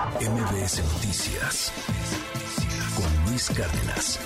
MBS Noticias con Luis Cárdenas.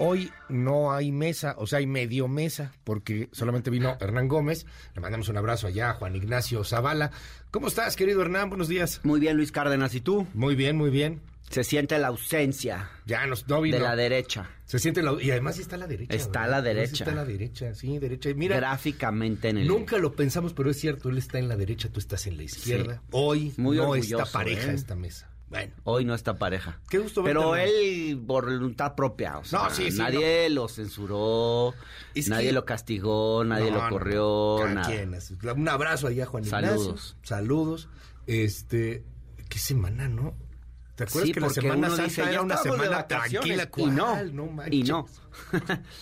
Hoy no hay mesa, o sea, hay medio mesa, porque solamente vino Hernán Gómez. Le mandamos un abrazo allá a Juan Ignacio Zavala. ¿Cómo estás, querido Hernán? Buenos días. Muy bien, Luis Cárdenas, ¿y tú? Muy bien, muy bien. Se siente la ausencia Ya nos, no vino. de la derecha, Se siente la, y además está a la derecha. Está ¿verdad? a la Además derecha. Está la derecha, sí, derecha. Mira, gráficamente en el... nunca lo pensamos, pero es cierto, él está en la derecha, tú estás en la izquierda. Sí. Hoy Muy no está pareja ¿eh? esta mesa. Bueno, Hoy no está pareja. Qué gusto verte, Pero él por voluntad propia, o sea, No, sí, sí, nadie lo censuró, Es nadie que- lo castigó, nadie No, lo corrió, nada. quien. Un abrazo allá, Juan Ignacio. Saludos. Saludos. Este, qué semana, ¿no? ¿Te acuerdas Sí, que la Semana Santa dice, era una semana tranquila? y no, ¿Cuál? No manches. y no.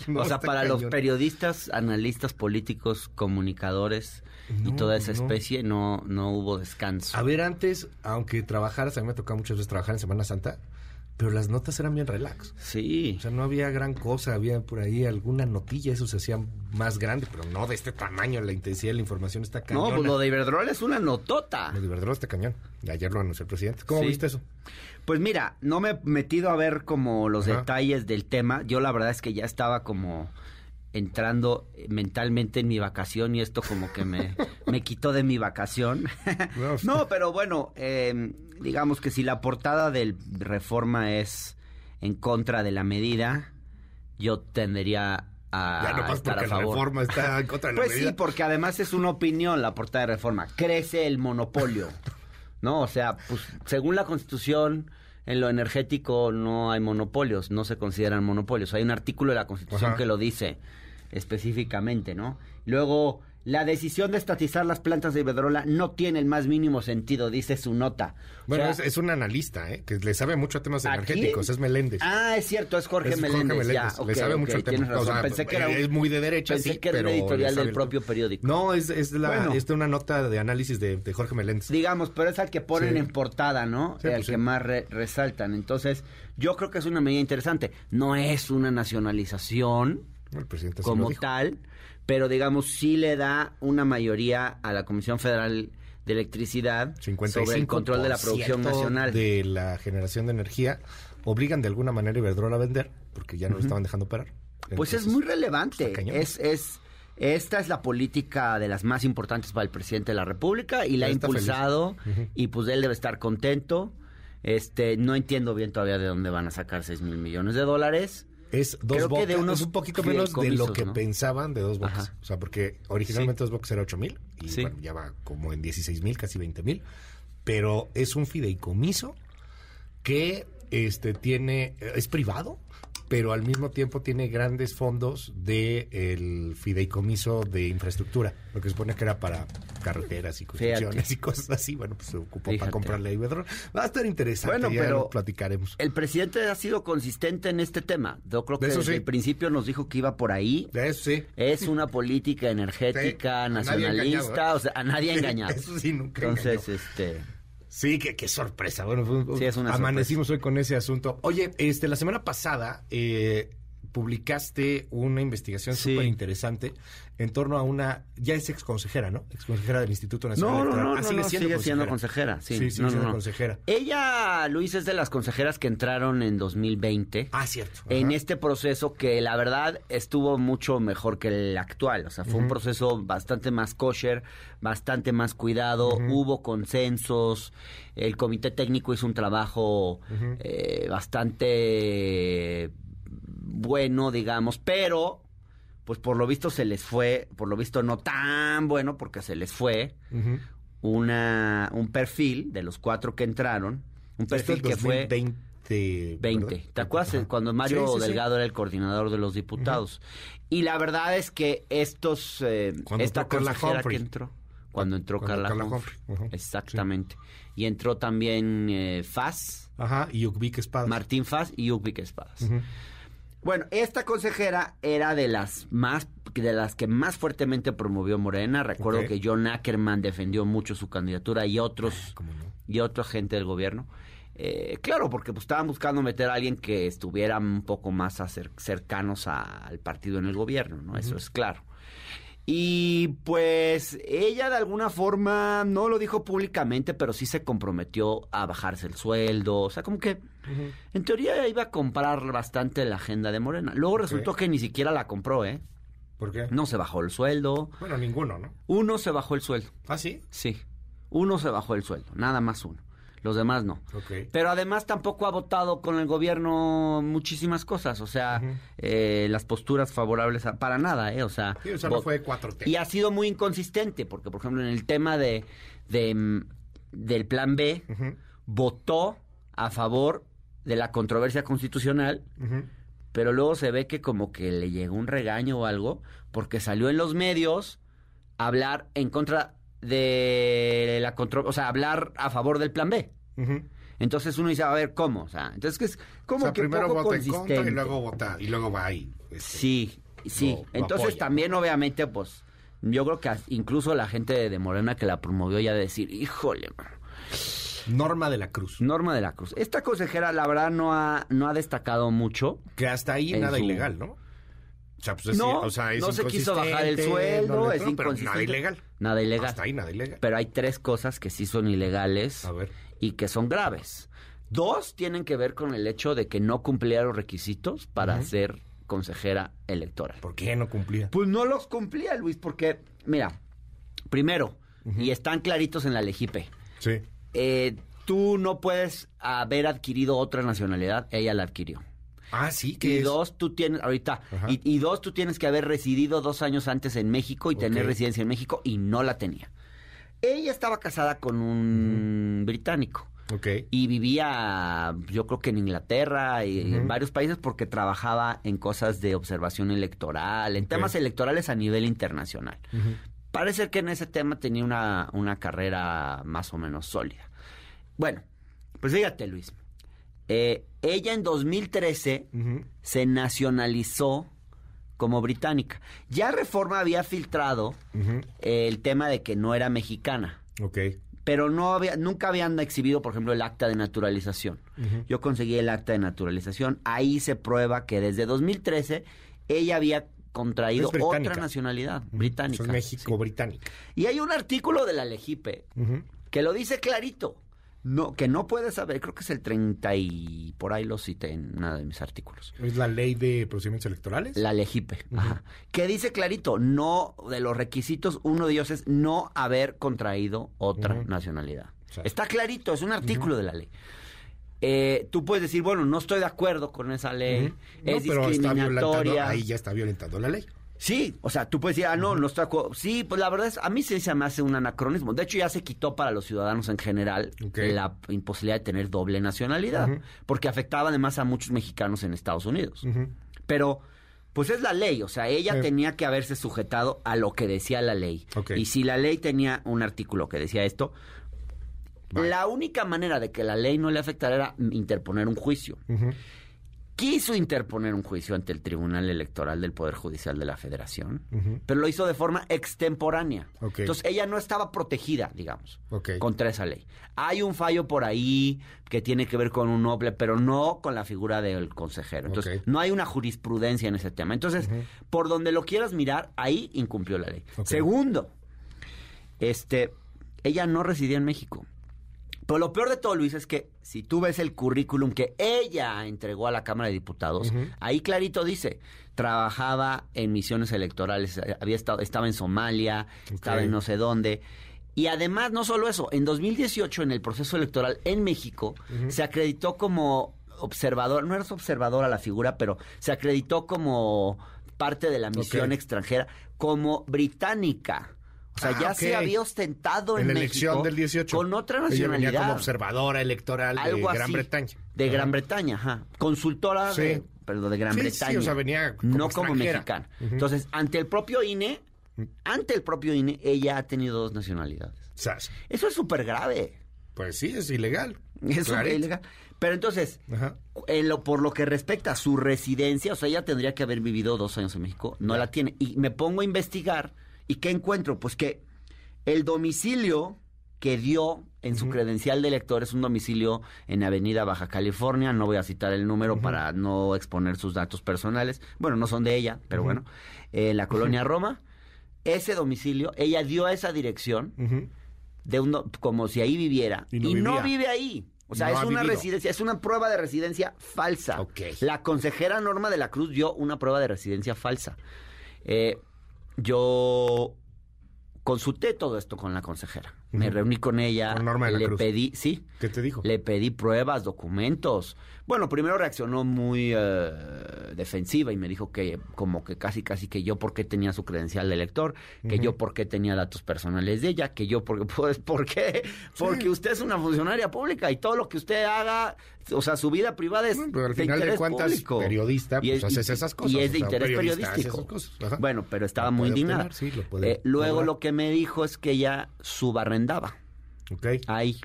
No, o sea, para los periodistas, analistas políticos, comunicadores y toda esa no. especie, no, no hubo descanso. A ver, antes, aunque trabajaras, a mí me tocaba muchas veces trabajar en Semana Santa, pero las notas eran bien relax. Sí. O sea, no había gran cosa, había por ahí alguna notilla, eso se hacía más grande, pero no de este tamaño, la intensidad de la información está no, cañona. pues lo de Iberdrola es una notota. Lo de Iberdrola está cañón. Ayer lo anunció el presidente. ¿Cómo Sí. viste eso? Pues mira, no me he metido a ver como los Ajá. detalles del tema. Yo la verdad es que ya estaba como entrando mentalmente en mi vacación y esto como que me, me quitó de mi vacación. No, pero bueno, eh, digamos que si la portada del reforma es en contra de la medida, yo tendería a ya estar porque a la favor. reforma está en contra de la Pues medida. sí, porque además es una opinión la portada de reforma. Crece el monopolio. ¿No? O sea, pues según la Constitución, en lo energético no hay monopolios, no se consideran monopolios. Hay un artículo de la Constitución Ajá. que lo dice específicamente, ¿no? Luego, la decisión de estatizar las plantas de Iberdrola no tiene el más mínimo sentido, dice su nota. O Bueno, sea, es, es un analista, ¿eh? que le sabe mucho a temas ¿Aquí? energéticos, es Meléndez. Ah, es cierto, es Jorge Es Jorge Meléndez. Meléndez, ya, le sabe mucho al tema. tienes razón. O sea, pensé que era un- es muy de derecha, pensé sí, que era pero editorial del el propio periódico. No, es, es, la, Bueno. de una nota de análisis de, de Jorge Meléndez. digamos, pero es al que ponen Sí. en portada, ¿no? Sí, el pues que sí. más re- resaltan. Entonces, yo creo que es una medida interesante. No es una nacionalización El presidente como tal, pero digamos, sí le da una mayoría a la Comisión Federal de Electricidad 55% sobre el control de la producción nacional. de la generación de energía obligan de alguna manera a Iberdrola a vender porque ya no lo estaban dejando parar. Pues es Entonces, muy relevante. Es, es, esta es la política de las más importantes para el presidente de la República y la ha impulsado Ujú. y pues él debe estar contento. Este, no entiendo bien todavía de dónde van a sacar 6 mil millones de dólares. Es dos Creo que bocas, de unos es un poquito menos de lo que ¿no? pensaban de dos bocas. Ajá. O sea, porque originalmente dos bocas era ocho mil y Sí. bueno, ya va como en 16 mil, casi 20 mil. Pero es un fideicomiso que este tiene, es privado, pero al mismo tiempo tiene grandes fondos de el fideicomiso de infraestructura, lo que supone que era para carreteras y construcciones y cosas así. Bueno, pues se ocupó para comprarle a Iberdrola. Va a estar interesante, Bueno, ya pero lo platicaremos. El presidente ha sido consistente en este tema. Yo creo De que eso desde sí. el principio nos dijo que iba por ahí. De eso sí. Es una política energética engañado, nacionalista, ¿eh? o sea, a nadie ha engañado. Eso sí, nunca Entonces, engañó. este, Sí, qué, qué sorpresa. Bueno, fue- Sí, es una amanecimos hoy con ese asunto. Oye, este, la semana pasada eh, publicaste una investigación Sí. súper interesante en torno a una, ya es exconsejera, ¿no? Exconsejera del Instituto Nacional No, Electoral. no, Ah, no, sigue no, siendo sigue siendo consejera. consejera. Sí, Sí, sigue siendo no. consejera. Ella, Luis, es de las consejeras que entraron en 2020. Ah, cierto. En este proceso que la verdad estuvo mucho mejor que el actual. O sea, fue un proceso bastante más kosher, bastante más cuidado, hubo consensos, el comité técnico hizo un trabajo eh, bastante bueno, digamos, pero pues por lo visto se les fue, por lo visto no tan bueno porque se les fue una un perfil de los cuatro que entraron, un perfil es que fue 2020. 20. ¿verdad? ¿Te acuerdas Ajá. cuando Mario Sí, sí, sí. Delgado era el coordinador de los diputados? Y la verdad es que estos eh, Cuando esta consejera que entró cuando entró Cuando Carla, Carla Humphrey. Exactamente. Y entró también eh, Faz, Ajá, y Ubique Espada. Martín Faz y Ubique Espadas. Bueno, esta consejera era de las más de las que más fuertemente promovió Morena. Recuerdo que John Ackerman defendió mucho su candidatura y otros ¿Cómo no? y otra gente del gobierno. Eh, claro, porque pues, estaban buscando meter a alguien que estuviera un poco más cercanos a- al partido en el gobierno, ¿no? Eso es claro. Y pues ella de alguna forma no lo dijo públicamente, pero sí se comprometió a bajarse el sueldo. O sea, como que en teoría iba a comprar bastante la agenda de Morena. Luego resultó que ni siquiera la compró, ¿eh? ¿Por qué? No se bajó el sueldo. Bueno, ninguno, ¿no? Uno se bajó el sueldo. ¿Ah, sí? Sí. Uno se bajó el sueldo, nada más uno. Los demás no. Pero además tampoco ha votado con el gobierno muchísimas cosas, o sea, eh, las posturas favorables a- para nada, ¿eh? O sea, Sí, o sea, no fue 4T. y ha sido muy inconsistente, porque por ejemplo en el tema de, de, mm, del plan B, votó a favor de la controversia constitucional, pero luego se ve que como que le llegó un regaño o algo, porque salió en los medios a hablar en contra de la controversia, o sea, hablar a favor del plan B. Entonces uno dice, a ver, ¿cómo? O sea, entonces que es como o sea, que primero poco vota en contra y luego vota, y luego va ahí. este, Sí, sí. lo- entonces también obviamente, pues, yo creo que incluso la gente de Morena que la promovió ya de decir, híjole, mano, Norma de la Cruz. Norma de la Cruz. Esta consejera, la verdad, no ha, no ha destacado mucho. Que hasta ahí nada su- ilegal, ¿no? O sea, pues es, No, o sea, es no se quiso bajar el sueldo, no es pero nada ilegal. Nada ilegal. Hasta ahí nada ilegal. Pero hay tres cosas que sí son ilegales A ver. y que son graves. Dos tienen que ver con el hecho de que no cumplía los requisitos para ser consejera electoral. ¿Por qué no cumplía? Pues no los cumplía, Luis, porque, mira, primero, y están claritos en la Legipe, Sí. eh, tú no puedes haber adquirido otra nacionalidad, ella la adquirió. Ah, sí, Y que es. dos, tú tienes, ahorita, y, y dos, tú tienes que haber residido dos años antes en México y tener residencia en México y no la tenía. Ella estaba casada con un británico Ok. y vivía, yo creo que en Inglaterra y en Ujú. varios países porque trabajaba en cosas de observación electoral, en temas electorales a nivel internacional. Parece que en ese tema tenía una, una carrera más o menos sólida. Bueno, pues fíjate, Luis. Eh, ella en 2013 Ujú. se nacionalizó como británica. Ya Reforma había filtrado el tema de que no era mexicana, Ok. pero no había, nunca habían exhibido, por ejemplo, el acta de naturalización. Yo conseguí el acta de naturalización. Ahí se prueba que desde 2013 ella había contraído otra nacionalidad británica. Es México Sí. británica. Y hay un artículo de la Legipe que lo dice clarito. No, que no puedes saber, creo que es el 30 y por ahí lo cité en uno de mis artículos. ¿Es la ley de procedimientos electorales? La Legipe, ajá. Que dice clarito, no, de los requisitos, uno de ellos es no haber contraído otra nacionalidad. Está clarito, es un artículo de la ley. Eh, tú puedes decir, bueno, no estoy de acuerdo con esa ley, es no, pero está discriminatoria. ahí ya está violentando la ley. Sí, o sea, tú puedes decir, ah, no, no estoy acuerdo. Sí, pues la verdad es, a mí sí se me hace un anacronismo. De hecho, ya se quitó para los ciudadanos en general la imposibilidad de tener doble nacionalidad, porque afectaba además a muchos mexicanos en Estados Unidos. Pero, pues es la ley, o sea, ella Sí. tenía que haberse sujetado a lo que decía la ley. Y si la ley tenía un artículo que decía esto, la única manera de que la ley no le afectara era interponer un juicio. Ujú. Quiso interponer un juicio ante el Tribunal Electoral del Poder Judicial de la Federación, pero lo hizo de forma extemporánea. Entonces ella no estaba protegida, digamos, contra esa ley. Hay un fallo por ahí que tiene que ver con un noble, pero no con la figura del consejero. Entonces no hay una jurisprudencia en ese tema. Entonces, por donde lo quieras mirar, ahí incumplió la ley. Segundo, este, ella no residía en México. Pero lo peor de todo, Luis, es que si tú ves el currículum que ella entregó a la Cámara de Diputados, ahí clarito dice, trabajaba en misiones electorales, eh, había estado, estaba en Somalia, estaba en no sé dónde. Y además, no solo eso, en 2018, en el proceso electoral en México, se acreditó como observador, no eres observadora la figura, pero se acreditó como parte de la misión extranjera, como británica. O sea, Ah, ya se había ostentado en, en la México elección del 18. con otra Ella venía nacionalidad. como observadora electoral algo de Gran así. Bretaña. De. Gran Bretaña, ajá. Consultora Sí. de, perdón, de Gran Sí, sí, Bretaña. o sea, venía como no como mexicana. Entonces, ante el propio INE, ante el propio INE, ella ha tenido dos nacionalidades. Sas. Eso es súper grave. Pues sí, es ilegal. Es ilegal. Pero entonces, en lo, por lo que respecta a su residencia, o sea, ella tendría que haber vivido dos años en México, no la tiene. Y me pongo a investigar, ¿y qué encuentro? Pues que el domicilio que dio en su credencial de elector es un domicilio en Avenida Baja California, no voy a citar el número para no exponer sus datos personales, bueno, no son de ella, pero bueno, en la colonia Roma. ese domicilio, ella dio esa dirección de un, como si ahí viviera Y y no vive ahí. O sea, No es una vivido. residencia, es una prueba de residencia falsa. La consejera Norma de la Cruz dio una prueba de residencia falsa. Eh, yo consulté todo esto con la consejera. Me reuní con ella. Con Norma de la le Cruz. pedí, sí, ¿Qué te dijo? le pedí pruebas, documentos. Bueno, primero reaccionó muy eh, defensiva y me dijo que como que casi casi que yo por qué tenía su credencial de elector, que Ujú. yo por qué tenía datos personales de ella, que yo por pues por qué, porque usted es una funcionaria pública y todo lo que usted haga, o sea, su vida privada es Bueno, pero al de final de interés cuentas, público. periodista, Y pues es- haces y- esas cosas. Y es o de sea, un interés periodístico. esas cosas. Bueno, pero estaba Lo muy indignada. sí, lo Eh, luego lo que me dijo es que ella subarrendaba Ok. ahí.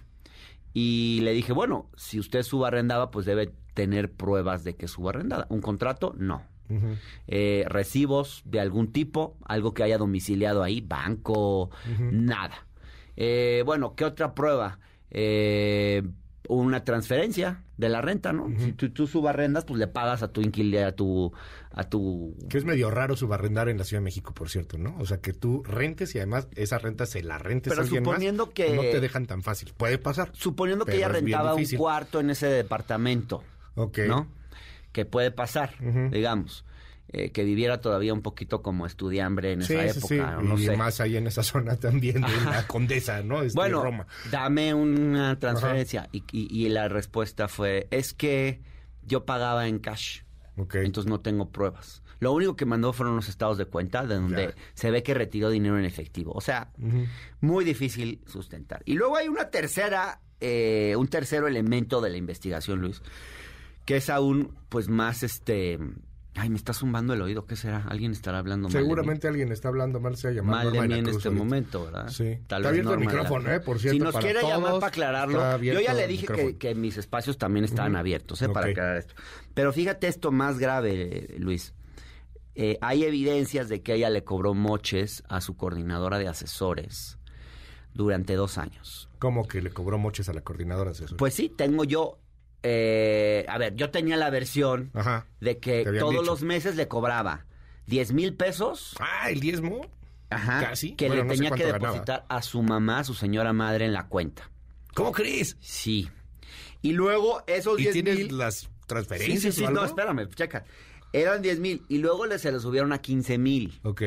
Y le dije, bueno, si usted subarrendaba, pues debe tener pruebas de que subarrendada. ¿Un contrato? No. Eh, recibos de algún tipo, algo que haya domiciliado ahí, banco, nada. Eh, bueno, ¿qué otra prueba? Eh, una transferencia de la renta, ¿no? Si tú, tú subarrendas, pues le pagas a tu inquilino, a tu, a tu Que es medio raro subarrendar en la Ciudad de México, por cierto, ¿no? O sea, que tú rentes y además esa renta se la rentes Pero a alguien suponiendo más, que- No te dejan tan fácil. Puede pasar. Suponiendo que ella rentaba un cuarto en ese departamento, Ok. ¿no? Que puede pasar, digamos. Eh, que viviera todavía un poquito como estudiambre en Sí, esa sí, época, sí. no y sé. más ahí en esa zona también de la Condesa, ¿no? Este, bueno, Roma. dame una transferencia. Y, y- y la respuesta fue, es que yo pagaba en cash, Ok. entonces no tengo pruebas. Lo único que mandó fueron los estados de cuenta, de donde se ve que retiró dinero en efectivo. O sea, muy difícil sustentar. Y luego hay una tercera, eh, un tercero elemento de la investigación, Luis, que es aún, pues, más este... Ay, me está zumbando el oído, ¿qué será? Alguien estará hablando mal de mí. Seguramente alguien está hablando mal, se ha llamado mal de mí en Cruz este ahorita. momento, ¿verdad? Sí. Está vez abierto el de micrófono. ¿eh? Por cierto, Si nos para quiere llamar para aclararlo, está yo ya le dije que, mis espacios también estaban abiertos, ¿eh? Para aclarar esto. Pero fíjate esto más grave, Luis. Eh, hay evidencias de que ella le cobró moches a su coordinadora de asesores durante dos años. ¿Cómo que le cobró moches a la coordinadora asesora? Pues sí, tengo yo. Eh, a ver, yo tenía la versión Ajá. de que todos dicho. los meses le cobraba 10 mil pesos Ah, el diezmo. ajá, Casi. que Bueno, le no tenía que ganaba. depositar a su mamá, a su señora madre en la cuenta. ¿Cómo crees? Sí. Y luego esos ¿Y 10 tienes mil... las transferencias sí, sí, o algo? no, espérame, checa. Eran 10 mil y luego le, se lo subieron a 15 mil. Ok.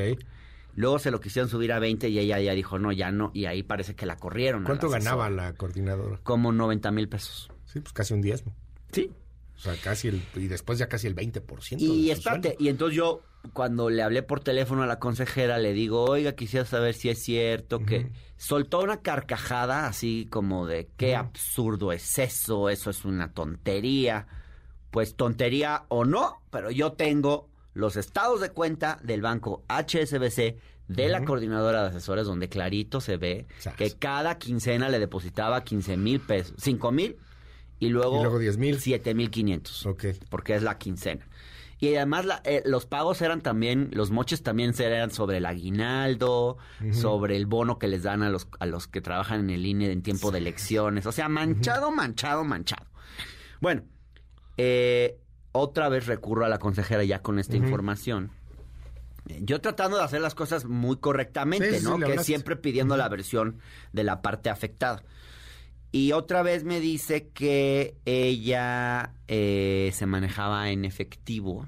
Luego se lo quisieron subir a 20 y ella ya dijo, no, ya no. Y ahí parece que la corrieron. ¿Cuánto la ganaba la coordinadora? Como 90 mil pesos. Sí, pues casi un diezmo. Sí. O sea, casi el... Y después ya casi el 20%. de Y espérate, y entonces yo, cuando le hablé por teléfono a la consejera, le digo, oiga, quisiera saber si es cierto que soltó una carcajada así como de qué absurdo es eso, eso es una tontería. Pues tontería o no, pero yo tengo los estados de cuenta del banco HSBC de la coordinadora de asesores donde clarito se ve Sas. que cada quincena le depositaba 15 mil pesos, 5 mil y luego, Y luego 10,000. 7 mil 500 Ok. porque es la quincena. Y además la- eh, los pagos eran también, los moches también eran sobre el aguinaldo, sobre el bono que les dan a los, a los que trabajan en el INE en tiempo de elecciones. O sea, manchado, manchado, manchado. Bueno, eh, otra vez recurro a la consejera ya con esta información. Yo tratando de hacer las cosas muy correctamente, Sí, ¿no? que siempre pidiendo la versión de la parte afectada. Y otra vez me dice que ella eh, se manejaba en efectivo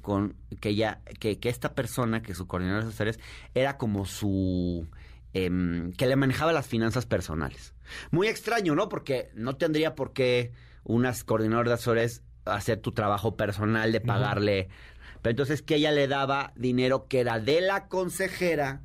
con que ella que, que esta persona que su coordinador de asesores era como su em, que le manejaba las finanzas personales. Muy extraño no porque no tendría por qué unas coordinadoras de asesores hacer tu trabajo personal de pagarle. Pero entonces que ella le daba dinero que era de la consejera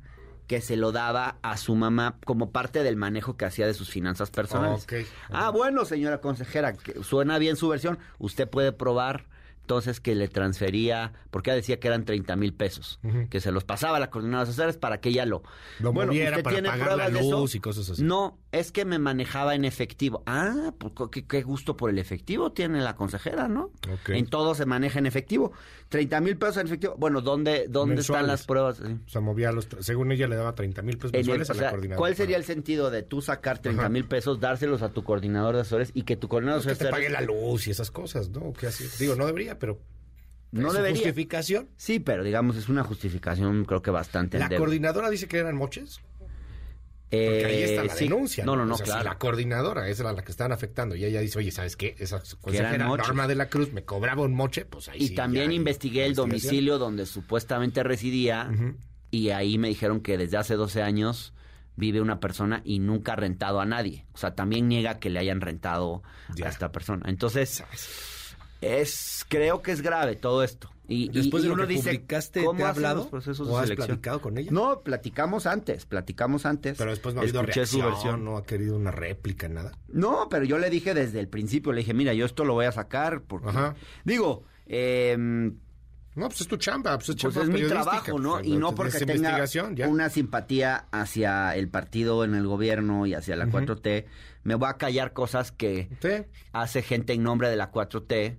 que se lo daba a su mamá como parte del manejo que hacía de sus finanzas personales. Ah, bueno, señora consejera, que suena bien su versión. Usted puede probar entonces que le transfería, porque ella decía que eran 30 mil pesos, Ujú. que se los pasaba a la coordinadora de asesores para que ella lo... Lo moviera ¿usted para tiene pagar la luz y cosas así. No, es que me manejaba en efectivo. Ah, pues qué, qué gusto por el efectivo tiene la consejera, ¿no? Ok. En todo se maneja en efectivo. 30 mil pesos en efectivo. Bueno, ¿dónde, dónde están las pruebas? O sea, movía los... Según ella le daba 30 mil pesos En el- mensuales o a la sea, coordinadora. ¿Cuál sería el sentido de tú sacar 30 Ajá. mil pesos, dárselos a tu coordinador de asesores y que tu coordinador de que te asesores... pague la luz y esas cosas, ¿no? ¿Qué así? Digo, no debería, pero No ¿Es su debería. justificación? Sí, pero digamos, es una justificación creo que bastante La endeble. coordinadora dice que eran moches. Porque ahí está la Eh, sí. denuncia. No, no, no, O sea, si claro. la coordinadora es la, la que estaban afectando y ella dice, oye, ¿sabes qué? Esa consejera. Norma de la Cruz me cobraba un moche, pues ahí Y sí, también investigué el domicilio donde supuestamente residía y ahí me dijeron que desde hace 12 años vive una persona y nunca ha rentado a nadie. O sea, también niega que le hayan rentado Ya. a esta persona. Entonces, es creo que es grave todo esto. Y, y- Después de y lo que dice, publicaste, ¿cómo ¿te ha hablado? los procesos ¿O de has selección? platicado con ella? No, platicamos antes, platicamos antes. Pero después no ha habido Escuché su reacción, versión. no ha querido una réplica, nada. No, pero yo le dije desde el principio, le dije, mira, yo esto lo voy a sacar porque... Ajá. Digo, eh, No, pues es tu chamba, pues es pues chamba es mi trabajo, ¿no? pues, Y no porque tenga ya. una simpatía hacia el partido en el gobierno y hacia la 4T, me voy a callar cosas que Sí. hace gente en nombre de la 4T.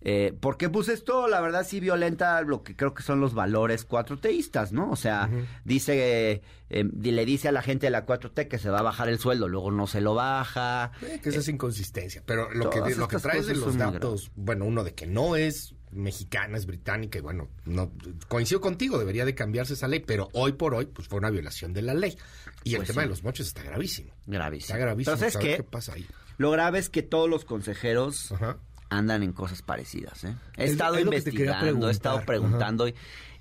Eh, porque pues esto, la verdad, sí violenta lo que creo que son los valores cuatroteístas, ¿no? O sea, dice, eh, di- le dice a la gente de la 4T que se va a bajar el sueldo, luego no se lo baja. Eh, que esa es inconsistencia. Pero lo que, lo que traes de los datos, bueno, uno de que no es mexicana, es británica, y bueno, no coincido contigo, debería de cambiarse esa ley, pero hoy por hoy, pues fue una violación de la ley. Y el Pues tema sí. de los moches está gravísimo. Gravísimo. Está gravísimo. Pero ¿sabes saber qué? qué pasa ahí? Lo grave es que todos los consejeros Ajá. Andan en cosas parecidas. ¿eh? He Es- estado es investigando, he estado preguntando y,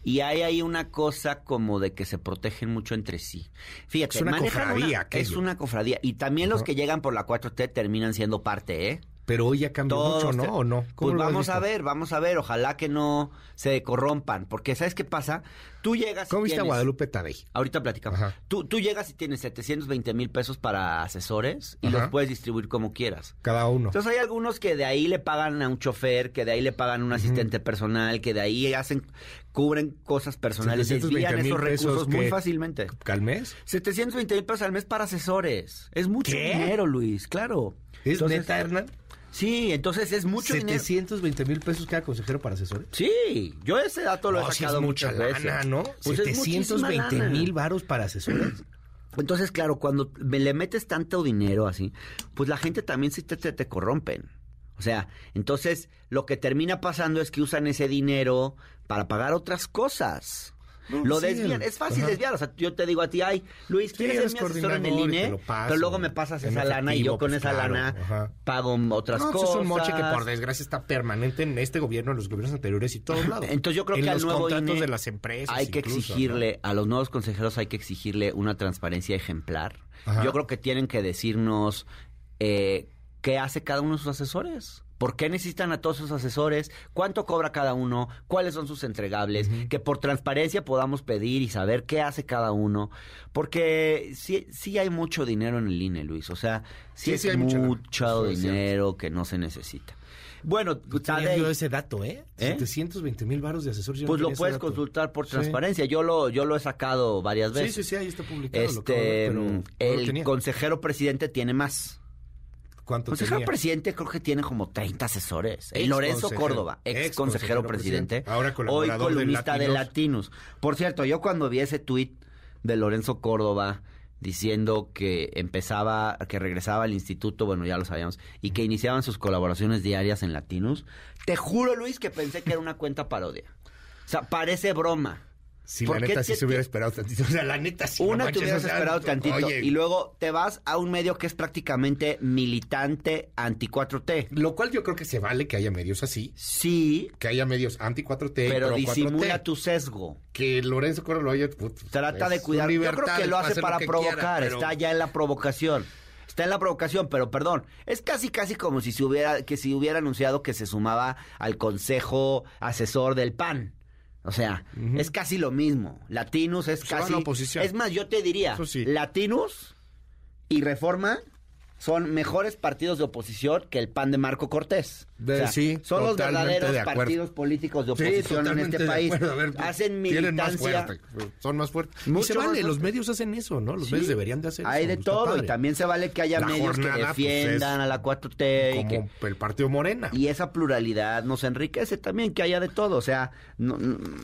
y hay ahí una cosa como de que se protegen mucho entre sí. Fíjate, Es una cofradía, una- es una cofradía y también los que llegan por la 4T terminan siendo parte, ¿eh? Pero hoy ya cambió Todos mucho, te- ¿no? ¿O no? ¿Cómo Pues vamos a ver, vamos a ver. Ojalá que no se corrompan. Porque, ¿sabes qué pasa? Tú llegas y ¿Cómo viste a tienes- Guadalupe Tadei? Ahorita platicamos. Ajá. Tú, tú llegas y tienes 720 mil pesos para asesores y Ajá. los puedes distribuir como quieras. Cada uno. Entonces hay algunos que de ahí le pagan a un chofer, que de ahí le pagan a un asistente personal, que de ahí hacen, cubren cosas personales, 720 desvían esos recursos muy fácilmente. ¿Al mes? 720 mil pesos al mes para asesores. Es mucho ¿Qué? dinero, Luis, claro. ¿Es Entonces, neta, Hernán? Sí, entonces es mucho dinero. 720 mil pesos cada consejero para asesores. Sí, yo ese dato lo he No, sacado es mucha muchas veces. ¿no? Pues es muchísima 720 lana. mil varos para asesores. Entonces, claro, cuando me le metes tanto dinero así, pues la gente también se te, te, te corrompen. O sea, entonces lo que termina pasando es que usan ese dinero para pagar otras cosas. No, lo sí, desvían, es fácil ajá. desviar. O sea, yo te digo a ti, ay, Luis, Sí, ¿quieres eres ser mi asesor en el INE? paso Pero luego me pasas esa lana y yo efectivo, con pues, esa claro, lana ajá. pago otras No, pues cosas. es un moche que por desgracia está permanente en este gobierno, en los gobiernos anteriores y todos lados. Entonces yo creo en que al los nuevo contratos INE de las empresas. hay que incluso, exigirle, a los nuevos consejeros hay que exigirle una transparencia ejemplar. Ajá. Yo creo que tienen que decirnos eh, qué hace cada uno de sus asesores. ¿Por qué necesitan a todos sus asesores? ¿Cuánto cobra cada uno? ¿Cuáles son sus entregables? Que por transparencia podamos pedir y saber qué hace cada uno. Porque sí, sí hay mucho dinero en el INE, Luis. O sea, sí, Sí, es sí hay mucho dinero que no se necesita. Bueno, Tadei, yo ese dato, ¿eh? ¿Eh? 720 mil varos de no pues lo puedes consultar por Sí. transparencia. Yo lo yo lo he sacado varias Sí, veces. sí, sí, ahí está publicado. lo Este, ver, pero no lo el consejero presidente tiene más. ¿Cuánto Consejero tenía? presidente creo que tiene como 30 asesores. El Ex Lorenzo consejero. Córdoba, ex, Ex consejero consejero presidente, presidente. Ahora hoy de columnista de Latinos. Latinos. Por cierto, yo cuando vi ese tuit de Lorenzo Córdoba diciendo que empezaba, que regresaba al instituto, bueno, ya lo sabíamos, y que iniciaban sus colaboraciones diarias en Latinos, te juro, Luis, que pensé que era una cuenta parodia. O sea, parece broma. Sí, ¿Por la neta sí te- se hubiera esperado tantito. O sea, la neta sí. no Una te hubieras o sea, esperado tantito. oye, Y luego te vas a un medio que es prácticamente militante anti-4T. Lo cual yo creo que se vale que haya medios así. Sí, Que haya medios anti-4T. pero disimula 4T. tu sesgo. Que Lorenzo Córdoba lo haya. put, Trata de cuidar. Yo creo que lo hace para provocar. quiera, pero- Está ya en la provocación. Está en la provocación, pero perdón, es casi casi como si se hubiera que si hubiera anunciado que se sumaba al consejo asesor del PAN. O sea, es casi lo mismo. Latinos es Se casi la oposición. Es más, yo te diría, sí. Latinos y Reforma son mejores partidos de oposición que el PAN de Marco Cortés. De- sí, son los verdaderos de partidos políticos de Sí, oposición en este de país. ver, Hacen más militancia. fuerte, son más fuertes. y Mucho se vale, los medios hacen eso, ¿no? Los Sí. medios deberían de hacer Hay eso. de está todo padre. y también se vale que haya La medios jornada, que pues, defiendan a la 4T y, Como que- el partido Morena. y esa pluralidad nos enriquece también que haya de todo, o sea, no,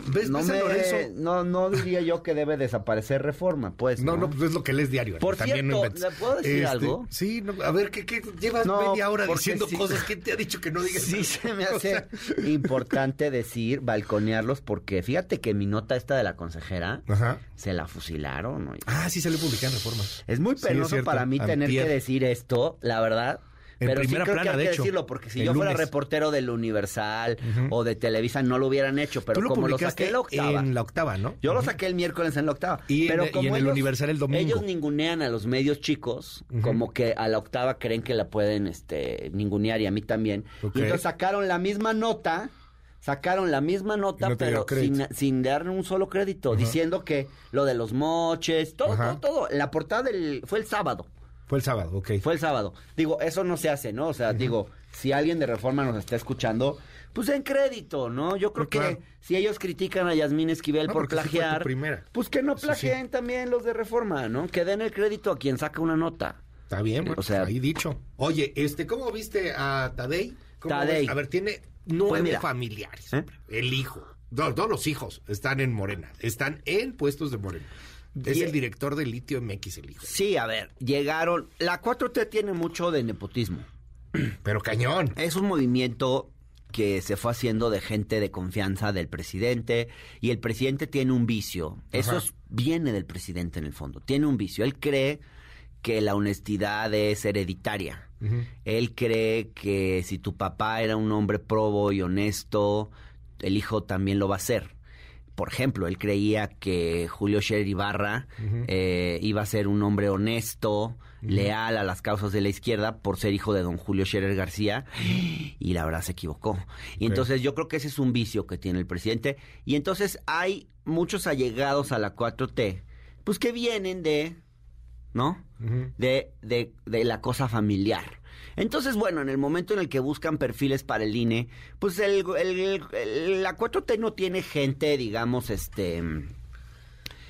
¿Ves- no me- Lorenzo? no, no diría yo que debe desaparecer reforma, pues. No, no, pues es lo que lees diario. Por también cierto. ¿le puedo decir Este, algo? Sí, no, a ver, ¿qué, qué llevas No, media hora diciendo sí. cosas? ¿Quién te ha dicho que no digas Sí, eso? se me hace importante decir, balconearlos, porque fíjate que mi nota esta de la consejera Ajá. se la fusilaron. oye. Ah, sí salió publicada en Reforma. Es muy Sí, es penoso para mí tener que decir esto, la verdad. En pero primera sí creo plana, que hay de que hecho. decirlo, porque si yo fuera lunes. reportero del Universal o de Televisa no lo hubieran hecho, pero Tú lo como lo saqué en la octava. en la octava, ¿no? Yo lo saqué el miércoles en la octava. Y en- pero y como en el Universal el domingo. Ellos ningunean a los medios chicos, como que a la octava creen que la pueden este, ningunear y a mí también. Y entonces sacaron la misma nota, sacaron la misma nota, no pero sin, sin darle un solo crédito, diciendo que lo de los moches, todo, todo, todo. La portada del, fue el sábado. Fue el sábado, ok. Fue el sábado. Digo, eso no se hace, ¿no? O sea, digo, si alguien de Reforma nos está escuchando, pues en crédito, ¿no? Yo creo claro. que si ellos critican a Yasmín Esquivel No, por plagiar, primera. pues que no Eso sí. plagien también los de Reforma, ¿no? Que den el crédito a quien saca una nota. Está bien, bueno, O sea- ahí dicho. Oye, este, ¿cómo viste a Tadei? ¿Cómo Tadei. ves? A ver, tiene nueve Pues familiares. ¿Eh? El hijo. No, todos los hijos están en Morena. Están en puestos de Morena. Es el director de Litio MX, el hijo. Sí, a ver, llegaron... La 4T tiene mucho de nepotismo. Pero cañón. Es un movimiento que se fue haciendo de gente de confianza del presidente y el presidente tiene un vicio. Eso es- viene del presidente en el fondo. Tiene un vicio. Él cree que la honestidad es hereditaria. Él cree que si tu papá era un hombre probo y honesto, el hijo también lo va a ser. Por ejemplo, él creía que Julio Scherer Ibarra eh, iba a ser un hombre honesto, leal a las causas de la izquierda por ser hijo de don Julio Scherer García y la verdad se equivocó. Y entonces yo creo que ese es un vicio que tiene el presidente. Y entonces hay muchos allegados a la 4T, pues que vienen de, ¿no? De, de, de la cosa familiar. Entonces, bueno, en el momento en el que buscan perfiles para el INE, pues el, el- el- la 4T no tiene gente, digamos, este,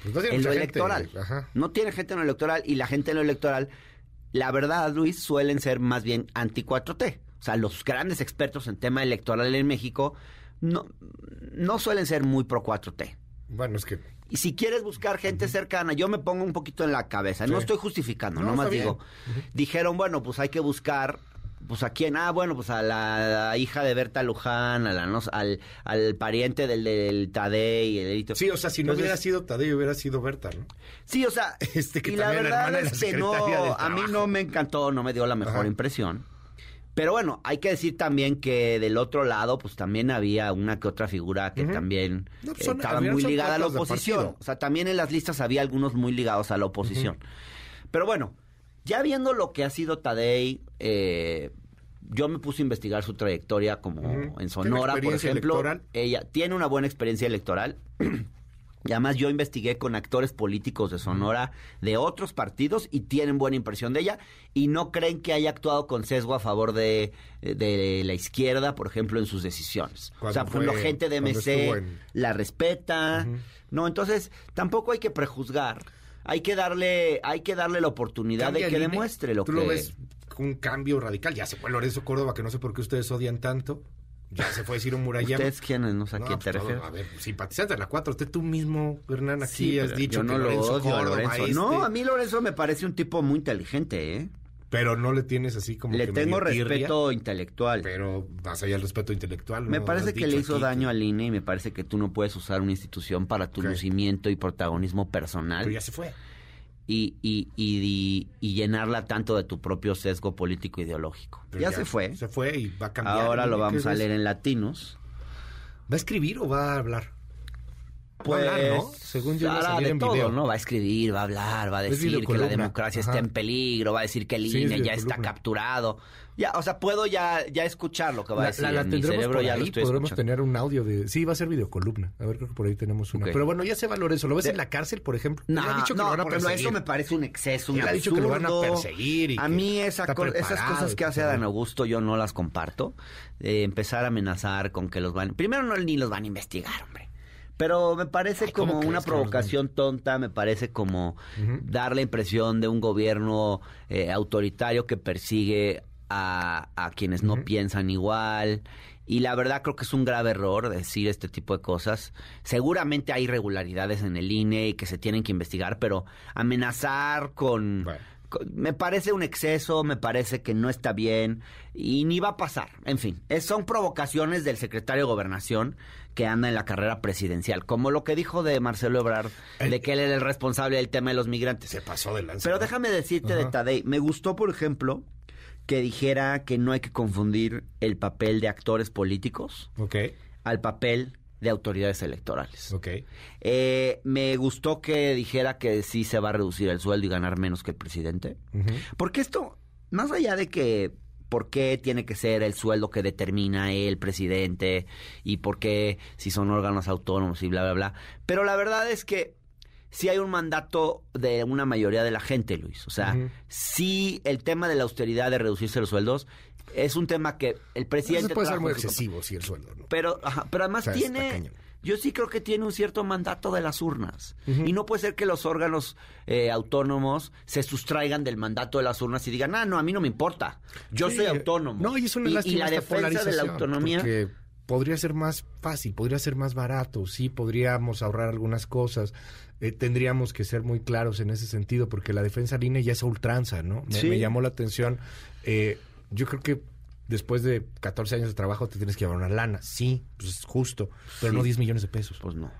Pues no tiene en lo gente. electoral. Ajá. No tiene gente en lo electoral y la gente en lo electoral, la verdad, Luis, suelen ser más bien anti-4T. O sea, los grandes expertos en tema electoral en México no, no suelen ser muy pro-4T. Bueno, es que Y si quieres buscar gente cercana, yo me pongo un poquito en la cabeza. No estoy justificando, No, nomás digo. Dijeron, bueno, pues hay que buscar, pues a quién, ah, bueno, pues a la, hija de Berta Luján, a la, no, al, al pariente del, del Tadei, el delito. sí, o sea, si no hubiera sido Tadei, hubiera sido Berta, ¿no? Sí, o sea, Este, que y la verdad la es que no, a mí no me encantó, no me dio la mejor Ajá. impresión. Pero bueno, hay que decir también que del otro lado, pues también había una que otra figura que también No, pues, eh, estaba muy ligada a la oposición. O sea, también en las listas había algunos muy ligados a la oposición. Pero bueno, ya viendo lo que ha sido Tadei, eh, yo me puse a investigar su trayectoria como en ¿Tiene Sonora, por ejemplo. electoral? Ella tiene una buena experiencia electoral. Y además yo investigué con actores políticos de Sonora de otros partidos y tienen buena impresión de ella y no creen que haya actuado con sesgo a favor de, de la izquierda, por ejemplo, en sus decisiones. O sea, por ejemplo, gente de MC en- la respeta. No, entonces tampoco hay que prejuzgar. Hay que darle, hay que darle la oportunidad Cambia de que demuestre lo Tú que lo ves un cambio radical. Ya se fue Lorenzo Córdoba, que no sé por qué ustedes odian tanto. Ya se fue Ciro Murayama. ¿Ustedes quiénes? No sé a No, quién pues te refieres. A ver, simpatizante de la 4, usted tú mismo, Hernán, aquí Sí, has dicho yo que no lo Lorenzo odio a Lorenzo. este, No, a mí Lorenzo me parece un tipo muy inteligente, ¿eh? Pero no le tienes así como Le que tengo medio tirria, respeto intelectual. Pero más allá del respeto intelectual. Me ¿no? parece que le hizo aquí daño que- al INE y me parece que tú no puedes usar una institución para tu lucimiento y protagonismo personal Pero ya se fue. Y, y, y, y llenarla tanto de tu propio sesgo político ideológico. Pero ya, se fue. Se fue y va a cambiar. Ahora lo ¿Qué vamos a leer en latinos. ¿Va a escribir o va a hablar? Va a hablar, ¿no? Según yo, va a salir de en todo, video. ¿no? Va a escribir, va a hablar, va a decir que la democracia está en peligro, va a decir que el Sí, es INE ya está capturado. Ya, o sea, puedo ya, ya escuchar lo que va a decir. la- la en mi tendremos cerebro por ya lo ahí, estoy podremos escuchando. tener un audio de... Sí, va a ser videocolumna. A ver, creo que por ahí tenemos una. Pero bueno, ya se va Lorenzo. ¿Lo ves De- en la cárcel, por ejemplo? No, ha dicho que no, lo van a perseguir. eso me parece un exceso, un Él ha dicho que lo van a absurdo. perseguir y a mí esa está co- esas cosas que hace. Dan Augusto yo no las comparto. Eh, empezar a amenazar con que los van... Primero no ni los van a investigar, hombre. Pero me parece Ay, ¿cómo como una provocación tonta, me parece como dar la impresión de un gobierno eh, autoritario que persigue a, a quienes no piensan igual. Y la verdad creo que es un grave error decir este tipo de cosas. Seguramente hay irregularidades en el INE y que se tienen que investigar, pero amenazar con, Bueno. me parece un exceso, me parece que no está bien y ni va a pasar. En fin, es- son provocaciones del secretario de Gobernación que anda en la carrera presidencial, como lo que dijo de Marcelo Ebrard, de que él era el responsable del tema de los migrantes. Se pasó de lanza. Pero déjame decirte de. Tadei, me gustó, por ejemplo, que dijera que no hay que confundir el papel de actores políticos Ok, al papel de autoridades electorales. ok. Eh, me gustó que dijera que sí se va a reducir el sueldo y ganar menos que el presidente. Porque esto, más allá de que por qué tiene que ser el sueldo que determina el presidente y por qué si son órganos autónomos y bla, bla, bla. Pero la verdad es que sí hay un mandato de una mayoría de la gente, Luis. O sea, Ujú. sí el tema de la austeridad, de reducirse los sueldos, es un tema que el presidente... Eso puede ser muy excesivo, sí, el sueldo, ¿no? pero, ajá, pero además O sea, está tiene. Yo sí creo que tiene un cierto mandato de las urnas. Y no puede ser que los órganos eh, autónomos se sustraigan del mandato de las urnas y digan, ah, no, a mí no me importa. Yo Sí. soy autónomo. No, y es una y, y la defensa de la autonomía. Porque podría ser más fácil, podría ser más barato, sí, podríamos ahorrar algunas cosas. eh, tendríamos que ser muy claros en ese sentido, porque la defensa línea ya es a ultranza, ¿no? Me, Sí. me llamó la atención. eh, yo creo que después de 14 años de trabajo te tienes que llevar una lana, sí, pues es justo, pero Sí. no 10 millones de pesos. Pues no.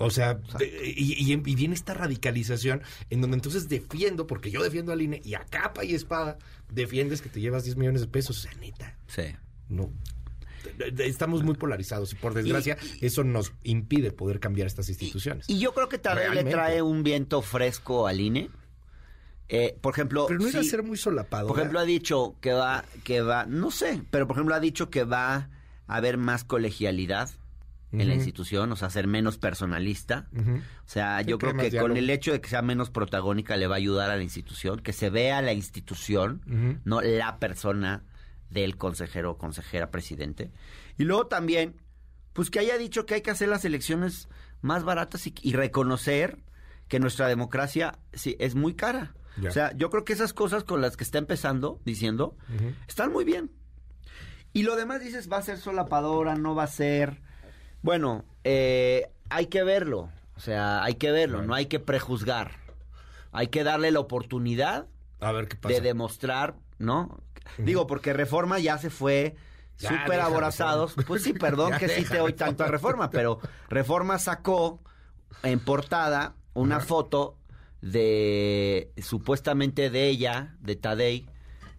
O sea, y, y- y viene esta radicalización en donde entonces defiendo, porque yo defiendo al INE y a capa y espada defiendes que te llevas 10 millones de pesos. O sea, neta, Sí. no. Estamos muy polarizados y por desgracia eso nos impide poder cambiar estas instituciones. Y yo creo que Tadei le Realmente. trae un viento fresco al INE. Eh, por ejemplo, Pero no iba a sí- ser muy solapado. Por ejemplo, ha dicho que va, que va, no sé, pero por ejemplo ha dicho que va a haber más colegialidad en la institución, o sea, ser menos personalista. O sea, yo creo que con el hecho de que sea menos protagónica le va a ayudar a la institución, que se vea la institución, no la persona del consejero o consejera presidente. Y luego también, pues que haya dicho que hay que hacer las elecciones más baratas y, y reconocer que nuestra democracia sí, es muy cara. Ya. O sea, yo creo que esas cosas con las que está empezando, diciendo, están muy bien. Y lo demás dices, va a ser solapadora, no va a ser. Bueno, eh, hay que verlo. O sea, hay que verlo, no hay que prejuzgar. Hay que darle la oportunidad A ver qué pasa. de demostrar, ¿no? Digo, porque Reforma ya se fue súper aborazados. Pues sí, perdón que sí deja te doy tanto a Reforma, pero Reforma sacó en portada una foto de supuestamente de ella, de Tadei,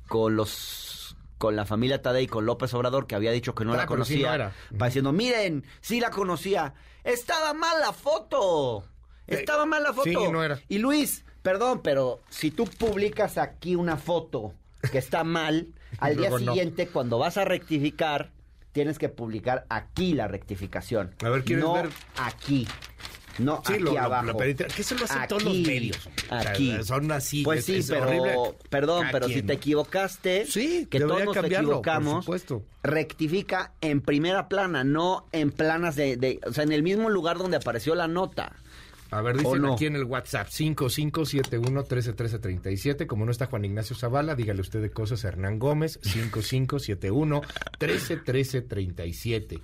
con los con la familia Tadei, con López Obrador, que había dicho que no Ah, la pero sí conocía, no era. va diciendo, miren, sí la conocía, estaba mal la foto, estaba mal la foto. Eh, sí, no era. Y Luis, perdón, pero si tú publicas aquí una foto que está mal, al día no. siguiente, cuando vas a rectificar, tienes que publicar aquí la rectificación. A ver, ¿quieres no ver? aquí. No Sí, aquí lo, abajo. lo perita- que eso lo hacen todos los medios. Aquí. O sea, Son así. Pues es- sí, es pero horrible. perdón, pero si te equivocaste, Sí, que todos nos cambiarlo, por equivocamos, supuesto. rectifica en primera plana, no en planas de, de- o sea, en el mismo lugar donde apareció la nota. A ver, ¿O dicen no? aquí en el WhatsApp 5571-131337. Como no está Juan Ignacio Zavala, dígale usted de cosas a Hernán Gómez. 5571-131337.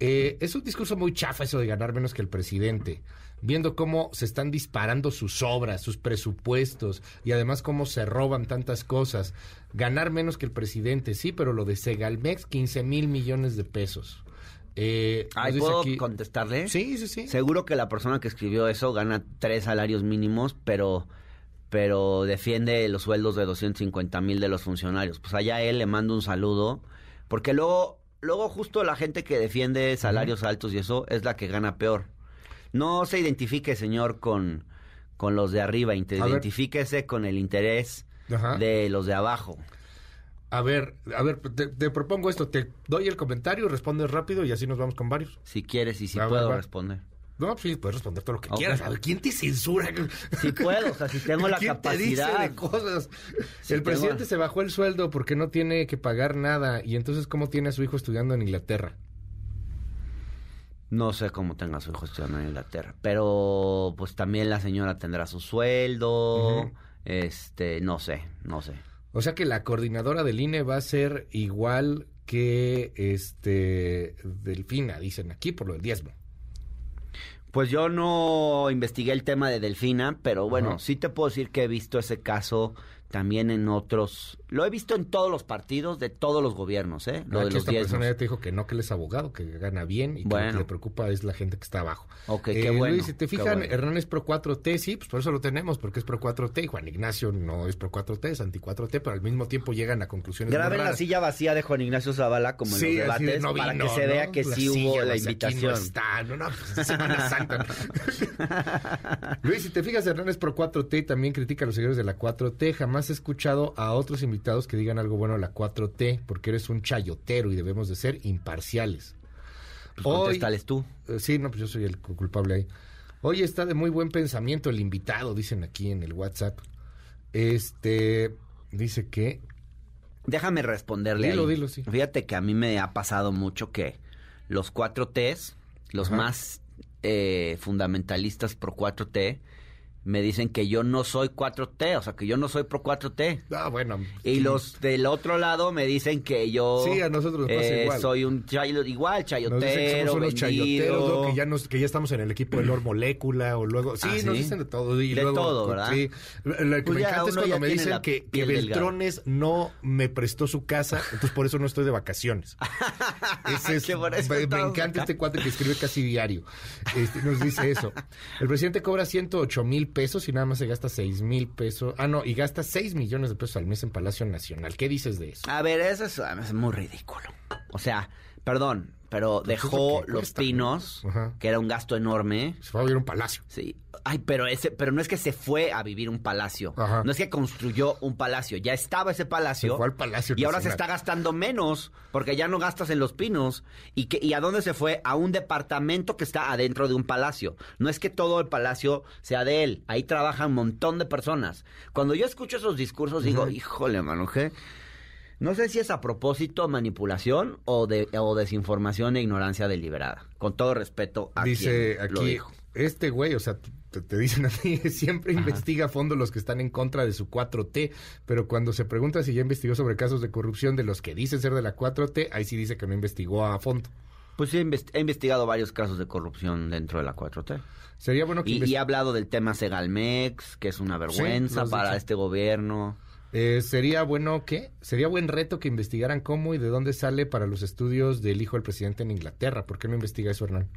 Eh, es un discurso muy chafa eso de ganar menos que el presidente. Viendo cómo se están disparando sus obras, sus presupuestos y además cómo se roban tantas cosas. Ganar menos que el presidente, sí, pero lo de Segalmex, 15 mil millones de pesos. Eh, Ay, ¿puedo aquí- contestarle? Sí, sí, sí. Seguro que la persona que escribió eso gana tres salarios mínimos, pero pero defiende los sueldos de 250 mil de los funcionarios. Pues allá él le mando un saludo, porque luego, luego justo la gente que defiende salarios altos y eso es la que gana peor. No se identifique, señor, con, con los de arriba, ver. identifíquese con el interés Ajá. de los de abajo. A ver, a ver, te, te propongo esto, te doy el comentario, respondes rápido y así nos vamos con varios. Si quieres y si A puedo responder. No, pues sí, puedes responder todo lo que quieras. A ver, ¿quién te censura? Si puedo, o sea, si tengo la ¿Quién te dice capacidad. de cosas? Si el tengo- presidente se bajó el sueldo porque no tiene que pagar nada. Y entonces, ¿cómo tiene a su hijo estudiando en Inglaterra? No sé cómo tenga su hijo estudiando en Inglaterra, pero pues también la señora tendrá su sueldo, este, no sé, no sé. O sea que la coordinadora del INE va a ser igual que este Delfina, dicen aquí, por lo del diezmo. Pues yo no investigué el tema de Delfina, pero bueno, sí te puedo decir que he visto ese caso también en otros. Lo he visto en todos los partidos de todos los gobiernos, ¿eh? Lo Ah, de los esta diezmos. persona ya te dijo que no, que él es abogado, que gana bien y que lo Bueno. que le preocupa es la gente que está abajo. Ok, qué bueno, Eh, Luis, si te fijan, bueno. Hernán es pro 4T, sí, pues por eso lo tenemos, porque es pro 4T. Y Juan Ignacio no es pro 4T, es anti 4T, pero al mismo tiempo llegan a conclusiones Graben la silla vacía de Juan Ignacio Zavala como en Sí, los así de, debates no para vino, que se vea ¿no? que La sí silla, hubo la aquí no invitación. está, no, no, pues, es Semana Santa. Luis, si te fijas, Hernán es pro 4T y también critica a los seguidores de la 4T. Jamás he escuchado a otros invitados que digan algo bueno a la 4T, porque eres un chayotero y debemos de ser imparciales. Pues Hoy- contéstales tú. Eh, sí, no, pues yo soy el cu- culpable ahí. Hoy está de muy buen pensamiento el invitado, dicen aquí en el WhatsApp. Este, dice que... Déjame responderle Dilo, ahí. dilo, sí. Fíjate que a mí me ha pasado mucho que los 4Ts, los Ajá. más eh, fundamentalistas pro 4T, me dicen que yo no soy 4T, o sea, que yo no soy pro 4T. Ah, bueno. Y sí. los del otro lado me dicen que yo Sí, a nosotros nos pasa eh, igual. soy un chayo, igual Nos dicen que chayotero, somos unos chayoteros, que, ya nos, que ya estamos en el equipo de Lord Molécula, o luego... Sí, Ah, nos dicen de todo. Y De luego, todo, ¿verdad? Sí. Lo que Pues me encanta es cuando me dicen que. Beltrones no me prestó su casa, entonces por eso no estoy de vacaciones. Ese es- me, me encanta este cuate que escribe casi diario. Este, nos dice eso. El presidente cobra 108 mil pesos y nada más se gasta 6 mil pesos. Ah, no, y gasta 6 millones de pesos al mes en Palacio Nacional. ¿Qué dices de eso? A ver, eso es, es muy ridículo. O sea, perdón, pero dejó que los pinos, que era un gasto enorme. Se va a vivir un palacio. Sí. Ay, pero ese, pero no es que se fue a vivir un palacio. Ajá. No es que construyó un palacio. Ya estaba ese palacio. Se fue al Palacio Y ahora se está gastando menos, porque ya no gastas en los pinos. ¿Y, que, ¿Y a dónde se fue? A un departamento que está adentro de un palacio. No es que todo el palacio sea de él. Ahí trabajan un montón de personas. Cuando yo escucho esos discursos, digo, híjole, mano, ¿qué? No sé si es a propósito manipulación o, de, o desinformación e ignorancia deliberada. Con todo respeto a Dice quien lo aquí, dijo. este güey, o sea, te, te dicen a ti, siempre investiga a fondo los que están en contra de su 4T, pero cuando se pregunta si ya investigó sobre casos de corrupción de los que dicen ser de la 4T, ahí sí dice que no investigó a fondo. Pues sí, he invest- he investigado varios casos de corrupción dentro de la 4T. Sería bueno que Y, y he hablado del tema Segalmex, que es una vergüenza para dicho. este gobierno. Eh, sería bueno que, sería buen reto que investigaran cómo y de dónde sale para los estudios del hijo del presidente en Inglaterra. ¿Por qué no investiga eso, Hernán?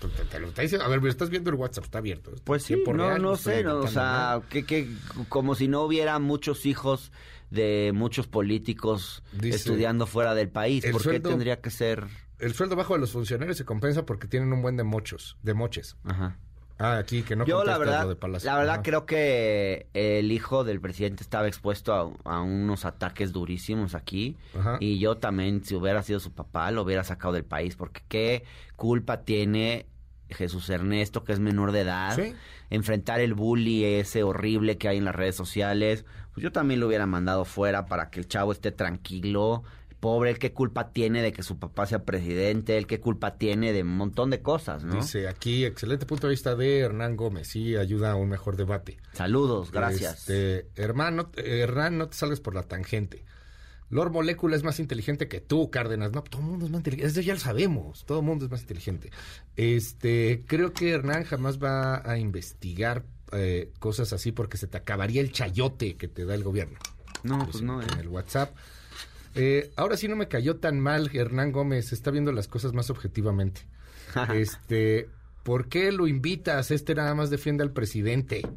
Te, te- te lo está diciendo. A ver, pero estás viendo el WhatsApp, está abierto. Está Pues sí, no, real, no sé, no, o sea, que, que como si no hubiera muchos hijos de muchos políticos Dice, estudiando fuera del país. ¿Por qué tendría que ser...? El sueldo bajo de los funcionarios se compensa porque tienen un buen de mochos, de moches. Ajá. Ah, aquí que no Yo la verdad, lo de Palacio. la verdad Ajá. creo que el hijo del presidente estaba expuesto a, a unos ataques durísimos aquí Ajá. y yo también si hubiera sido su papá lo hubiera sacado del país porque qué culpa tiene Jesús Ernesto que es menor de edad Sí. enfrentar el bully ese horrible que hay en las redes sociales pues yo también lo hubiera mandado fuera para que el chavo esté tranquilo pobre, él qué culpa tiene de que su papá sea presidente, él qué culpa tiene de un montón de cosas, ¿no? Dice aquí, excelente punto de vista de Hernán Gómez. Sí, ayuda a un mejor debate. Saludos, gracias. Este, hermano, Hernán, no te salgas por la tangente. Lord Molécula es más inteligente que tú, Cárdenas. No, todo el mundo es más inteligente. Eso ya lo sabemos. Todo el mundo es más inteligente. Este, creo que Hernán jamás va a investigar eh, cosas así porque se te acabaría el chayote que te da el gobierno. No, pues sé, no, En eh. el WhatsApp. Eh, ahora sí no me cayó tan mal Hernán Gómez. Está viendo las cosas más objetivamente. este, ¿por qué lo invitas? Este nada más defiende al presidente.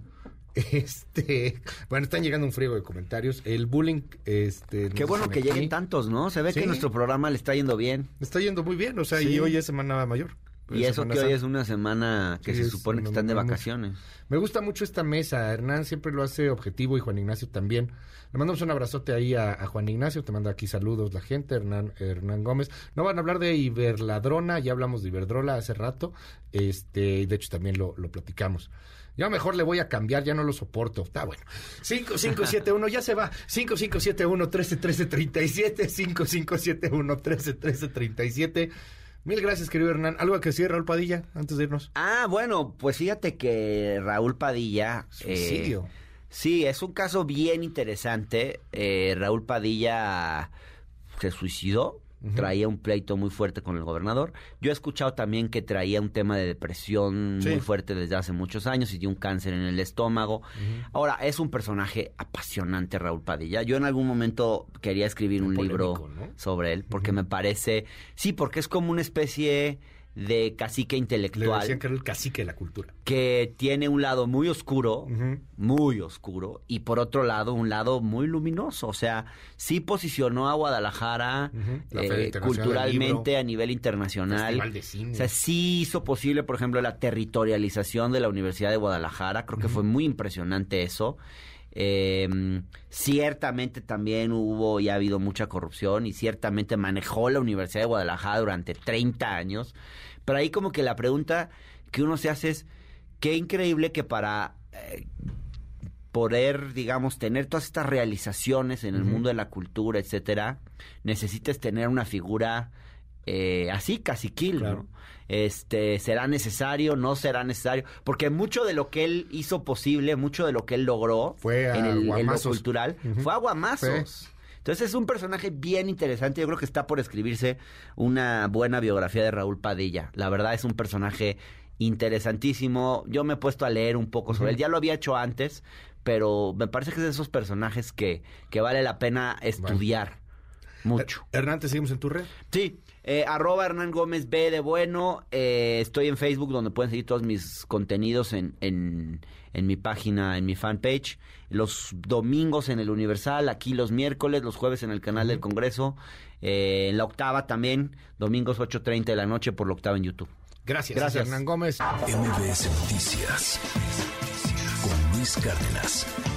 Este, bueno, están llegando un friego de comentarios. El bullying, este. Qué bueno que aquí, lleguen tantos, ¿no? Se ve Sí. que nuestro programa le está yendo bien. Está yendo muy bien, o sea, Sí. y hoy es Semana Mayor. Y Es eso que hoy es una semana que Sí, se es supone que están de vacaciones. Me gusta mucho esta mesa. Hernán siempre lo hace objetivo y Juan Ignacio también. Le mandamos un abrazote ahí a, a Juan Ignacio. Te manda aquí saludos la gente, Hernán, Hernán Gómez. No van a hablar de Iberladrona, ya hablamos de Iberdrola hace rato. Este, y de hecho también lo, lo platicamos. Yo mejor le voy a cambiar, ya no lo soporto. Está bueno. 5571, ya se va. 5571 131337 5571 131337 Mil gracias, querido Hernán. ¿Algo que decir, Raúl Padilla, antes de irnos? Ah, bueno, pues fíjate que Raúl Padilla... eh, Suicidio. sí, es un caso bien interesante. Eh, Raúl Padilla se suicidó traía un pleito muy fuerte con el gobernador. Yo he escuchado también que traía un tema de depresión muy fuerte desde hace muchos años y de un cáncer en el estómago. Ahora, es un personaje apasionante, Raúl Padilla. Yo en algún momento quería escribir un libro sobre él porque me parece, sí, porque es como una especie de cacique intelectual. Le decían que era el cacique de la cultura. Que tiene un lado muy oscuro, muy oscuro, y por otro lado un lado muy luminoso. O sea, sí posicionó a Guadalajara eh, culturalmente a nivel internacional. O sea, sí hizo posible, por ejemplo, la territorialización de la Universidad de Guadalajara. Creo que fue muy impresionante eso. Eh, ciertamente también hubo y ha habido mucha corrupción y ciertamente manejó la Universidad de Guadalajara durante 30 años. Pero ahí como que la pregunta que uno se hace es, qué increíble que para eh, poder, digamos, tener todas estas realizaciones en el mundo de la cultura, etcétera, necesites tener una figura eh, así, caciquil, ¿no? Este, ¿será necesario? ¿No será necesario? Porque mucho de lo que él hizo posible, mucho de lo que él logró fue en, el, lo cultural, fue aguamazos. Entonces es un personaje bien interesante. Yo creo que está por escribirse una buena biografía de Raúl Padilla. La verdad es un personaje interesantísimo. Yo me he puesto a leer un poco sobre él. Ya lo había hecho antes, pero me parece que es de esos personajes que, que vale la pena estudiar mucho. Hernán, ¿te seguimos en tu red? Sí, eh, arroba Hernán Gómez B de Bueno. Eh, estoy en Facebook donde pueden seguir todos mis contenidos en, en, mi página, en mi fanpage. Los domingos en el Universal, aquí los miércoles, los jueves en el canal del Congreso. Eh, en la octava también, domingos 8.30 de la noche por la octava en YouTube. Gracias, Gracias. Hernán Gómez. MBS Noticias con Luis Cárdenas.